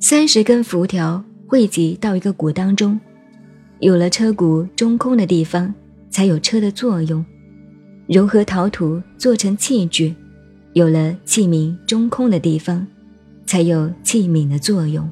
三十根辐条汇集到一个鼓当中，有了车鼓中空的地方，才有车的作用；融合陶土做成器具，有了器皿中空的地方，才有器皿的作用。